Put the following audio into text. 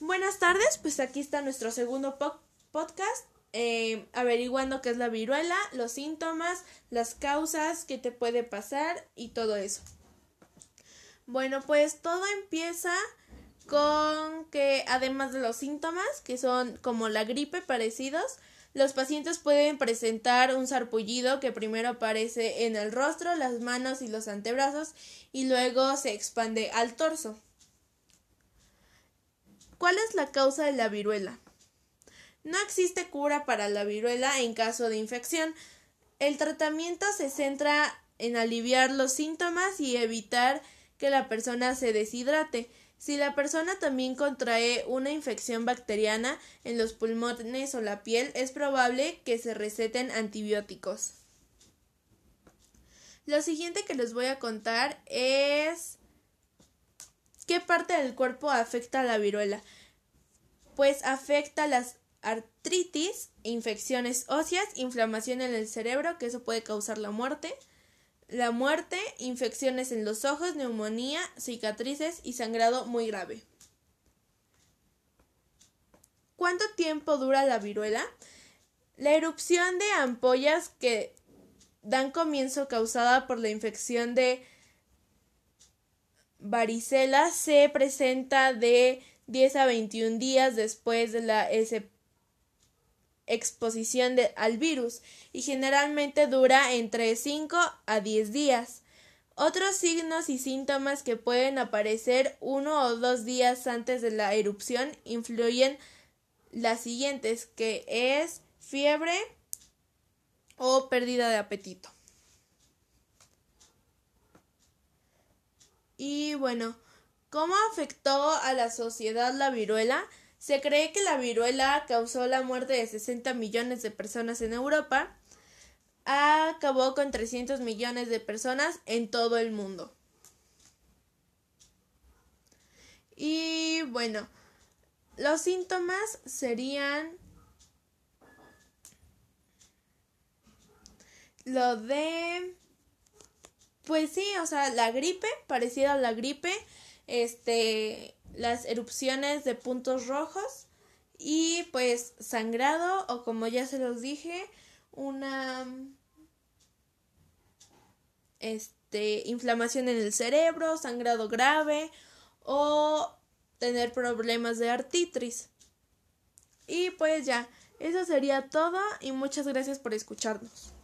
Buenas tardes, pues aquí está nuestro segundo podcast, eh, averiguando qué es la viruela, los síntomas, las causas, qué te puede pasar y todo eso. Bueno, pues todo empieza con que además de los síntomas, que son como la gripe parecidos, los pacientes pueden presentar un sarpullido que primero aparece en el rostro, las manos y los antebrazos y luego se expande al torso. ¿Cuál es la causa de la viruela? No existe cura para la viruela en caso de infección. El tratamiento se centra en aliviar los síntomas y evitar que la persona se deshidrate. Si la persona también contrae una infección bacteriana en los pulmones o la piel, es probable que se receten antibióticos. Lo siguiente que les voy a contar es ¿Qué parte del cuerpo afecta a la viruela? Pues afecta las artritis, infecciones óseas, inflamación en el cerebro, que eso puede causar la muerte, la muerte, infecciones en los ojos, neumonía, cicatrices y sangrado muy grave. ¿Cuánto tiempo dura la viruela? La erupción de ampollas que dan comienzo causada por la infección de varicela se presenta de 10 a 21 días después de la exposición al virus y generalmente dura entre 5 a 10 días. Otros signos y síntomas que pueden aparecer uno o dos días antes de la erupción influyen las siguientes, que es fiebre o pérdida de apetito. Y bueno, ¿cómo afectó a la sociedad la viruela? Se cree que la viruela causó la muerte de 60 millones de personas en Europa, acabó con 300 millones de personas en todo el mundo. Y bueno, los síntomas serían lo de pues sí, o sea, la gripe, parecida a la gripe, este, las erupciones de puntos rojos y pues sangrado o como ya se los dije, una este inflamación en el cerebro, sangrado grave o tener problemas de artritis. Y pues ya, eso sería todo y muchas gracias por escucharnos.